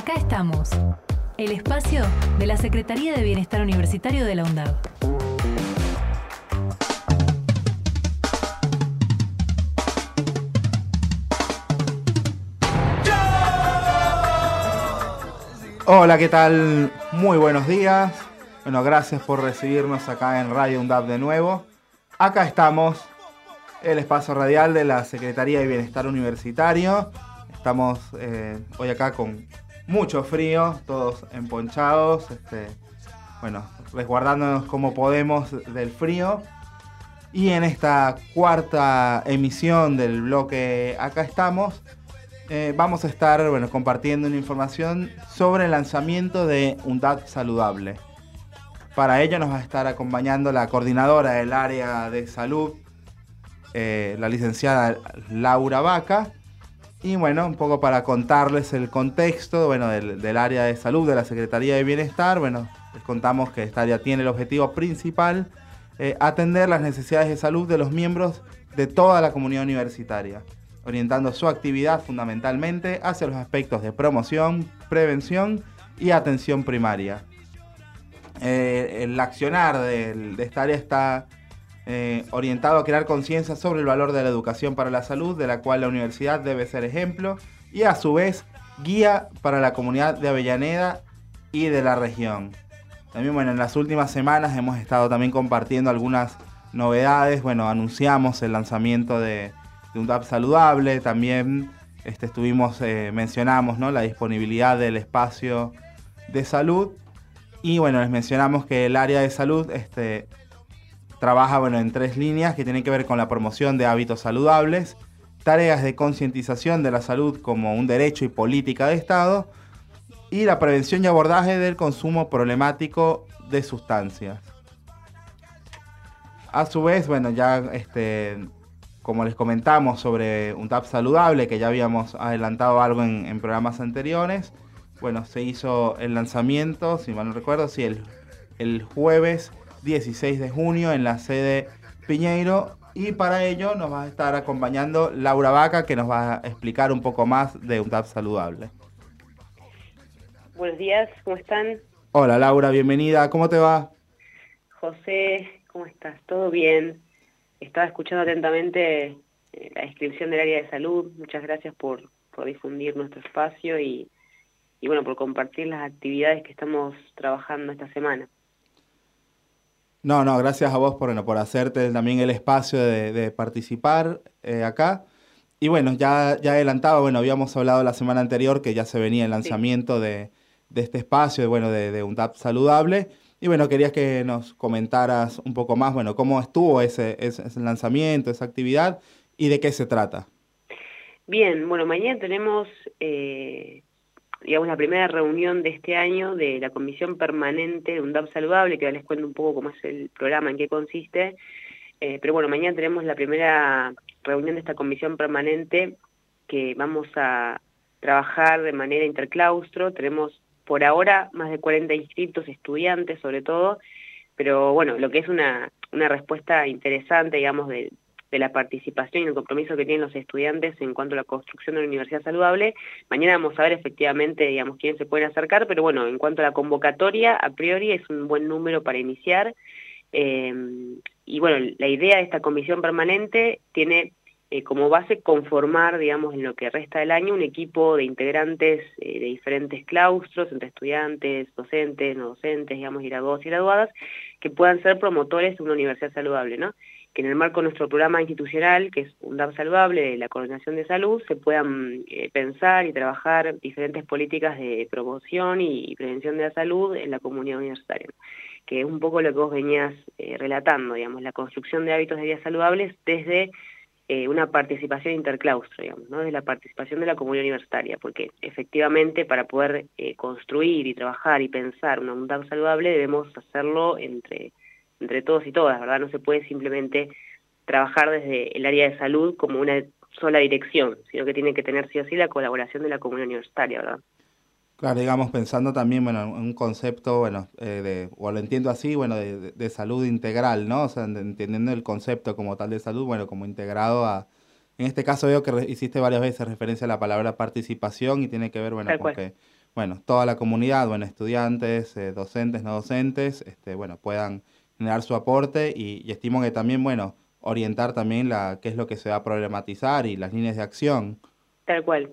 Acá estamos, el espacio de la Secretaría de Bienestar Universitario de la UNDAV. Hola, ¿qué tal? Muy buenos días. Bueno, gracias por recibirnos acá en Radio UNDAV de nuevo. Acá estamos, el espacio radial de la Secretaría de Bienestar Universitario. Estamos eh, hoy acá con mucho frío, todos emponchados, este, bueno, resguardándonos como podemos del frío. Y en esta cuarta emisión del bloque Acá estamos, eh, vamos a estar bueno, compartiendo una información sobre el lanzamiento de un DAT saludable. Para ello nos va a estar acompañando la coordinadora del área de salud, eh, la licenciada Laura Vaca. Y bueno, un poco para contarles el contexto bueno, del, área de salud de la Secretaría de Bienestar. Bueno, les contamos que esta área tiene el objetivo principal eh, atender las necesidades de salud de los miembros de toda la comunidad universitaria orientando su actividad fundamentalmente hacia los aspectos de promoción, prevención y atención primaria. Eh, el accionar de, esta área está eh, orientado a crear conciencia sobre el valor de la educación para la salud, de la cual la universidad debe ser ejemplo y a su vez guía para la comunidad de Avellaneda y de la región. También, bueno, en las últimas semanas hemos estado también compartiendo algunas novedades. Bueno, anunciamos el lanzamiento de, un DAP saludable. También este, estuvimos, eh, mencionamos ¿no? la disponibilidad del espacio de salud. Y bueno, les mencionamos que el área de salud este, trabaja bueno, en tres líneas que tienen que ver con la promoción de hábitos saludables, tareas de concientización de la salud como un derecho y política de Estado, y la prevención y abordaje del consumo problemático de sustancias. A su vez, bueno, ya este, como les comentamos sobre un TAP saludable, que ya habíamos adelantado algo en, programas anteriores, bueno, se hizo el lanzamiento, si mal no recuerdo, sí, el, el jueves 16 de junio en la sede Piñeiro. Y para ello nos va a estar acompañando Laura Vaca, que nos va a explicar un poco más de un TAP saludable. Buenos días, ¿cómo están? Hola Laura, bienvenida, ¿cómo te va? José, ¿cómo estás? ¿Todo bien? estaba escuchando atentamente eh, la descripción del área de salud. Muchas gracias por, difundir nuestro espacio y, bueno, por compartir las actividades que estamos trabajando esta semana. No, no, gracias a vos por, por hacerte también el espacio de, participar eh, acá. Y bueno, ya, ya adelantado, bueno, habíamos hablado la semana anterior que ya se venía el lanzamiento de, este espacio, de, bueno, de, de un DAP saludable. Y bueno, querías que nos comentaras un poco más, bueno, cómo estuvo ese, ese, lanzamiento, esa actividad y de qué se trata. Bien, bueno, mañana tenemos, eh, digamos, la primera reunión de este año de la Comisión Permanente de UNDAP Saludable, que les cuento un poco cómo es el programa, en qué consiste. Eh, pero bueno, mañana tenemos la primera reunión de esta Comisión Permanente que vamos a trabajar de manera interclaustro. Tenemos por ahora más de 40 inscritos, estudiantes sobre todo, pero bueno, lo que es una, una respuesta interesante, digamos, de, la participación y el compromiso que tienen los estudiantes en cuanto a la construcción de una universidad saludable. Mañana vamos a ver efectivamente, digamos, quiénes se pueden acercar, pero bueno, en cuanto a la convocatoria, a priori es un buen número para iniciar. Eh, y bueno, la idea de esta comisión permanente tiene eh, como base conformar, digamos, en lo que resta del año un equipo de integrantes eh, de diferentes claustros, entre estudiantes, docentes, no docentes, digamos, graduados y graduadas, que puedan ser promotores de una universidad saludable, ¿no? Que en el marco de nuestro programa institucional, que es un DAP saludable de la coordinación de salud, se puedan eh, pensar y trabajar diferentes políticas de promoción y prevención de la salud en la comunidad universitaria que es un poco lo que vos venías relatando, digamos, la construcción de hábitos de vida saludables desde eh, una participación interclaustro, digamos, ¿no? de la participación de la comunidad universitaria, porque efectivamente para poder eh, construir y trabajar y pensar una unidad saludable debemos hacerlo entre, entre todos y todas, ¿verdad? No se puede simplemente trabajar desde el área de salud como una sola dirección, sino que tiene que tener sí o sí la colaboración de la comunidad universitaria, ¿verdad? Claro, digamos, pensando también, bueno, en un concepto, bueno, eh, de, o lo entiendo así, bueno, de, salud integral, ¿no? O sea, entendiendo el concepto como tal de salud, bueno, como integrado a... En este caso veo que hiciste varias veces referencia a la palabra participación y tiene que ver, bueno, con que bueno, toda la comunidad, bueno, estudiantes, eh, docentes, no docentes, este, bueno, puedan generar su aporte y, estimo que también, bueno, orientar también la, qué es lo que se va a problematizar y las líneas de acción. Tal cual.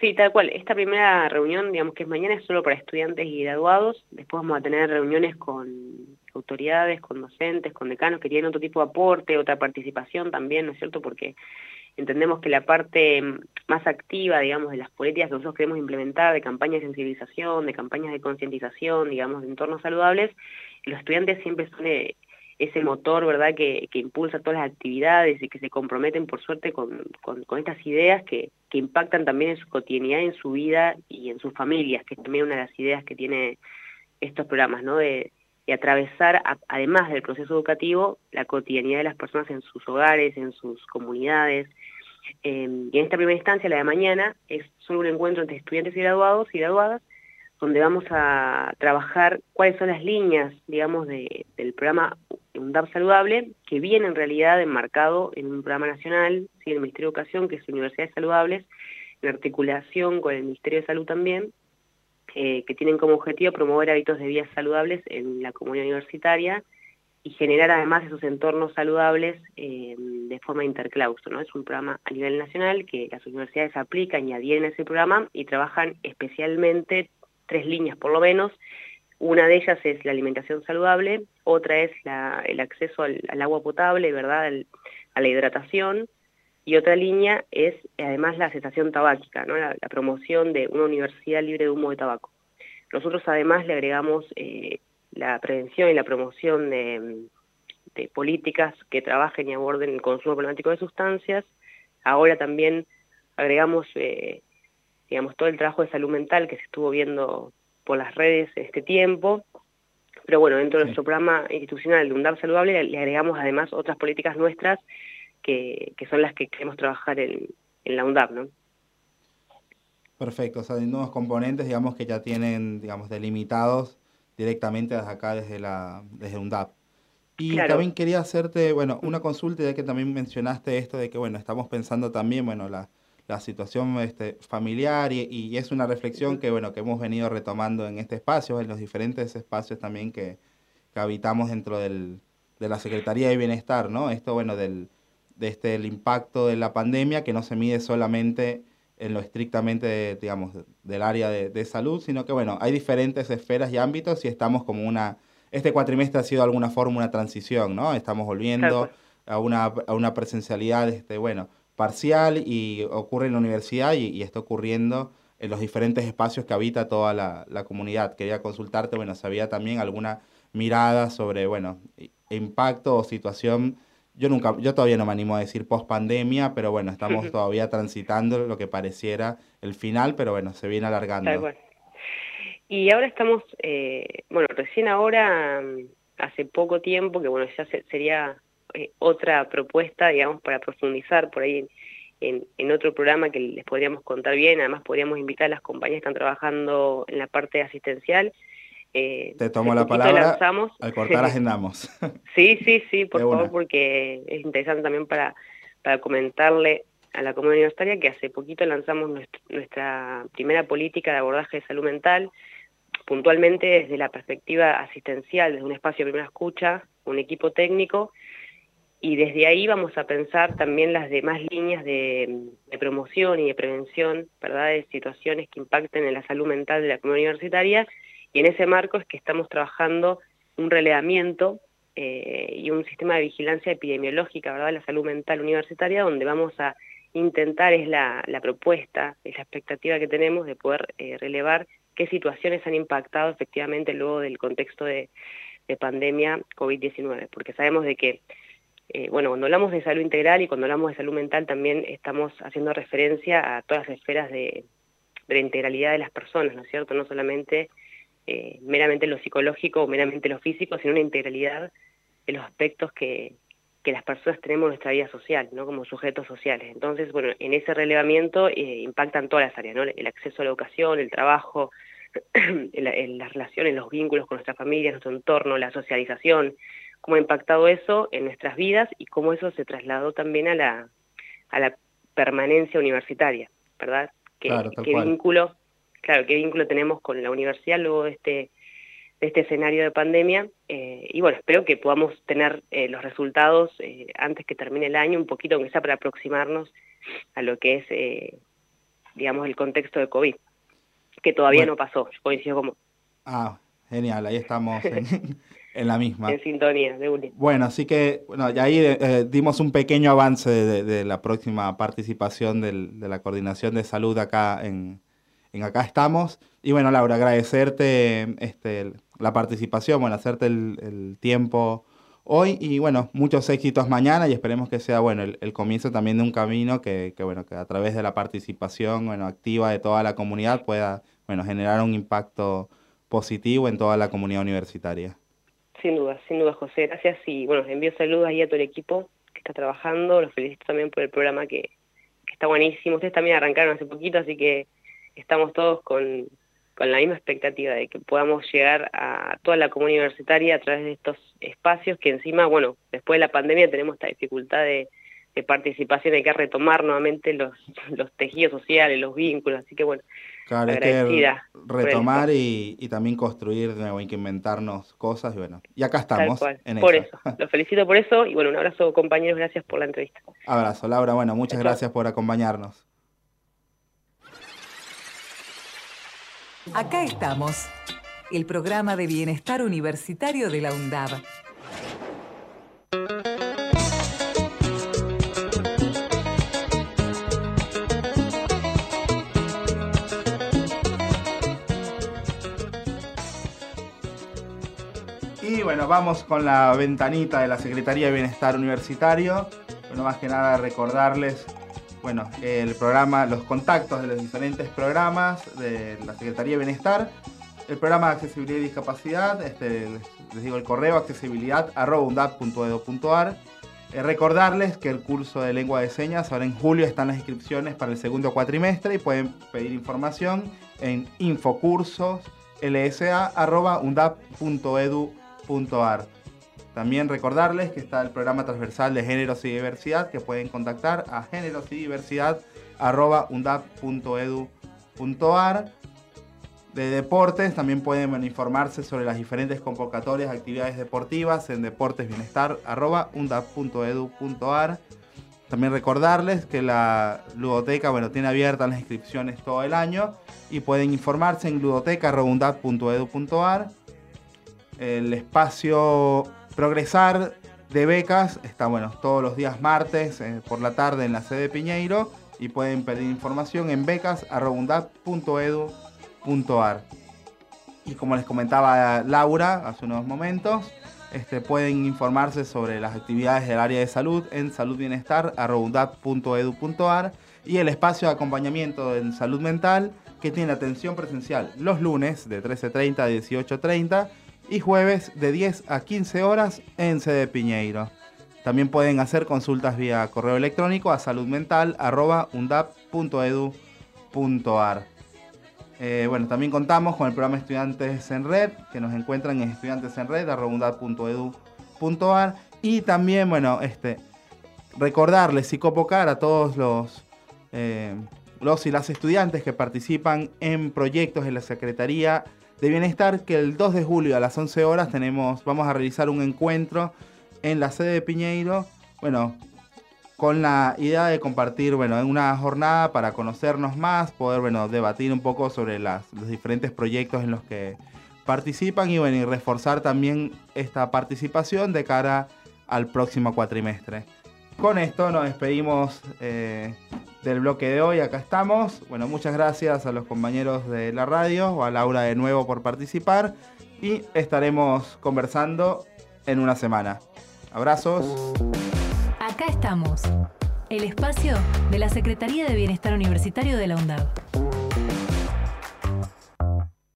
Sí, tal cual. Esta primera reunión, digamos que es mañana, es solo para estudiantes y graduados. Después vamos a tener reuniones con autoridades, con docentes, con decanos que tienen otro tipo de aporte, otra participación también, ¿no es cierto? Porque entendemos que la parte más activa, digamos, de las políticas que nosotros queremos implementar, de campañas de sensibilización, de campañas de concientización, digamos, de entornos saludables, los estudiantes siempre son eh, ese motor, ¿verdad?, que, que, impulsa todas las actividades y que se comprometen, por suerte, con, con, estas ideas que, que, impactan también en su cotidianidad, en su vida y en sus familias, que es también una de las ideas que tiene estos programas, ¿no?, de, de atravesar, además del proceso educativo, la cotidianidad de las personas en sus hogares, en sus comunidades. Eh, y en esta primera instancia, la de mañana, es solo un encuentro entre estudiantes y graduados y graduadas, donde vamos a trabajar cuáles son las líneas, digamos, de, del programa UNDAP Saludable, que viene en realidad enmarcado en un programa nacional, ¿sí? el Ministerio de Educación, que es Universidades Saludables, en articulación con el Ministerio de Salud también, eh, que tienen como objetivo promover hábitos de vida saludables en la comunidad universitaria y generar además esos entornos saludables eh, de forma interclaustro. ¿no? Es un programa a nivel nacional que las universidades aplican y adhieren a ese programa y trabajan especialmente tres líneas por lo menos. Una de ellas es la alimentación saludable, otra es la, el acceso al, agua potable, ¿verdad? A la hidratación, y otra línea es además la cesación tabáquica, ¿no? La, promoción de una universidad libre de humo de tabaco. Nosotros además le agregamos eh, la prevención y la promoción de, de, políticas que trabajen y aborden el consumo problemático de sustancias. Ahora también agregamos eh, digamos, todo el trabajo de salud mental que se estuvo viendo por las redes este tiempo, pero bueno, dentro de nuestro programa institucional de UNDAP Saludable le agregamos además otras políticas nuestras que, que son las que queremos trabajar en, en la UNDAP, ¿no? Perfecto, o sea, hay nuevos componentes, digamos, que ya tienen, digamos, delimitados directamente desde acá, desde la desde UNDAP. Y claro. también quería hacerte, bueno, una consulta, ya que también mencionaste esto de que, bueno, estamos pensando también, bueno, la, la situación este, familiar y, y, es una reflexión que, bueno, que hemos venido retomando en este espacio, en los diferentes espacios también que, que habitamos dentro del, de la Secretaría de Bienestar, ¿no? Esto, bueno, del, de este, el impacto de la pandemia que no se mide solamente en lo estrictamente, de, digamos, del área de, de, salud, sino que, bueno, hay diferentes esferas y ámbitos y estamos como una... Este cuatrimestre ha sido de alguna forma una transición, ¿no? Estamos volviendo a una, a una presencialidad, este, bueno, parcial y ocurre en la universidad y, y, está ocurriendo en los diferentes espacios que habita toda la, la, comunidad. Quería consultarte, bueno, si había también alguna mirada sobre, bueno, impacto o situación. Yo nunca, yo todavía no me animo a decir post pandemia, pero bueno, estamos todavía transitando lo que pareciera el final, pero bueno, se viene alargando. Y ahora estamos, eh, bueno, recién ahora, hace poco tiempo, que bueno, ya se, sería eh, otra propuesta, digamos, para profundizar por ahí en, en, otro programa que les podríamos contar bien. Además, podríamos invitar a las compañías que están trabajando en la parte asistencial. Eh, Te tomo la palabra. Lanzamos. Al cortar, agendamos. sí, sí, sí, por favor, porque es interesante también para, para comentarle a la comunidad universitaria que hace poquito lanzamos nuestra, nuestra primera política de abordaje de salud mental, puntualmente desde la perspectiva asistencial, desde un espacio de primera escucha, un equipo técnico, y desde ahí vamos a pensar también las demás líneas de, promoción y de prevención, ¿verdad?, de situaciones que impacten en la salud mental de la comunidad universitaria, y en ese marco es que estamos trabajando un relevamiento eh, y un sistema de vigilancia epidemiológica, ¿verdad?, de la salud mental universitaria, donde vamos a intentar, es la, la propuesta, es la expectativa que tenemos de poder eh, relevar qué situaciones han impactado efectivamente luego del contexto de, de pandemia COVID-19, porque sabemos de que eh, bueno, cuando hablamos de salud integral y cuando hablamos de salud mental también estamos haciendo referencia a todas las esferas de, de la integralidad de las personas, ¿no es cierto? No solamente eh, meramente lo psicológico o meramente lo físico, sino una integralidad de los aspectos que, que las personas tenemos en nuestra vida social, ¿no? Como sujetos sociales. Entonces, bueno, en ese relevamiento eh, impactan todas las áreas, ¿no? El acceso a la educación, el trabajo, las relaciones, los vínculos con nuestra familia, nuestro entorno, la socialización, cómo ha impactado eso en nuestras vidas y cómo eso se trasladó también a la, a la permanencia universitaria, ¿verdad? ¿Qué, claro, qué vínculo, claro, qué vínculo tenemos con la universidad luego de este, de este escenario de pandemia. Eh, y bueno, espero que podamos tener eh, los resultados eh, antes que termine el año, un poquito aunque sea para aproximarnos a lo que es, digamos, el contexto de COVID, que todavía no pasó, coincido como... Ah, genial, ahí estamos en, En la misma. En sintonía, de. Bueno, así que, bueno, ya ahí eh, dimos un pequeño avance de, la próxima participación de la Coordinación de Salud acá en, Acá Estamos. Y bueno, Laura, agradecerte este, la participación, bueno, hacerte el, tiempo hoy y bueno, muchos éxitos mañana y esperemos que sea, bueno, el, comienzo también de un camino que, que, bueno, que a través de la participación, bueno, activa de toda la comunidad pueda, bueno, generar un impacto positivo en toda la comunidad universitaria. Sin duda, sin duda, José. Gracias y bueno, envío saludos ahí a todo el equipo que está trabajando. Los felicito también por el programa que, está buenísimo. Ustedes también arrancaron hace poquito, así que estamos todos con, con la misma expectativa de que podamos llegar a toda la comunidad universitaria a través de estos espacios que encima, bueno, después de la pandemia tenemos esta dificultad de, participación, hay que retomar nuevamente los tejidos sociales, los vínculos, así que bueno, Claro, hay que retomar y, también construir de nuevo, hay que inventarnos cosas y bueno, y acá estamos. por eso, los felicito por eso y bueno, un abrazo compañeros, gracias por la entrevista. Abrazo, Laura, bueno, muchas gracias por acompañarnos. Acá estamos, el programa de bienestar universitario de la UNDAB. Bueno, vamos con la ventanita de la Secretaría de Bienestar Universitario. Bueno, más que nada recordarles, bueno, el programa, los contactos de los diferentes programas de la Secretaría de Bienestar. El programa de accesibilidad y discapacidad, este, les digo el correo accesibilidad eh, recordarles que el curso de lengua de señas, ahora en julio están las inscripciones para el segundo cuatrimestre y pueden pedir información en también recordarles que está el programa transversal de géneros y diversidad que pueden contactar a géneros y diversidad De deportes también pueden informarse sobre las diferentes convocatorias de actividades deportivas en deportesbienestar.undap.edu.ar. También recordarles que la ludoteca bueno, tiene abiertas las inscripciones todo el año y pueden informarse en ludoteca.undap.edu.ar el espacio Progresar de becas está bueno todos los días martes eh, por la tarde en la sede de Piñeiro y pueden pedir información en becas.edu.ar. Y como les comentaba Laura hace unos momentos, este, pueden informarse sobre las actividades del área de salud en saludbienestar.edu.ar y el espacio de acompañamiento en salud mental que tiene atención presencial los lunes de 13.30 a 18.30 y jueves de 10 a 15 horas en sede Piñeiro. También pueden hacer consultas vía correo electrónico a saludmental.undap.edu.ar. Eh, bueno, también contamos con el programa Estudiantes en Red, que nos encuentran en estudiantesenred.undap.edu.ar. Y también, bueno, este, recordarles y convocar a todos los, eh, los y las estudiantes que participan en proyectos en la Secretaría de Bienestar que el 2 de julio a las 11 horas tenemos, vamos a realizar un encuentro en la sede de Piñeiro, bueno, con la idea de compartir, bueno, una jornada para conocernos más, poder, bueno, debatir un poco sobre las, los diferentes proyectos en los que participan y, bueno, y reforzar también esta participación de cara al próximo cuatrimestre. Con esto nos despedimos eh, del bloque de hoy. Acá estamos. Bueno, muchas gracias a los compañeros de la radio, o a Laura de nuevo por participar. Y estaremos conversando en una semana. Abrazos. Acá estamos. El espacio de la Secretaría de Bienestar Universitario de la UNDAV.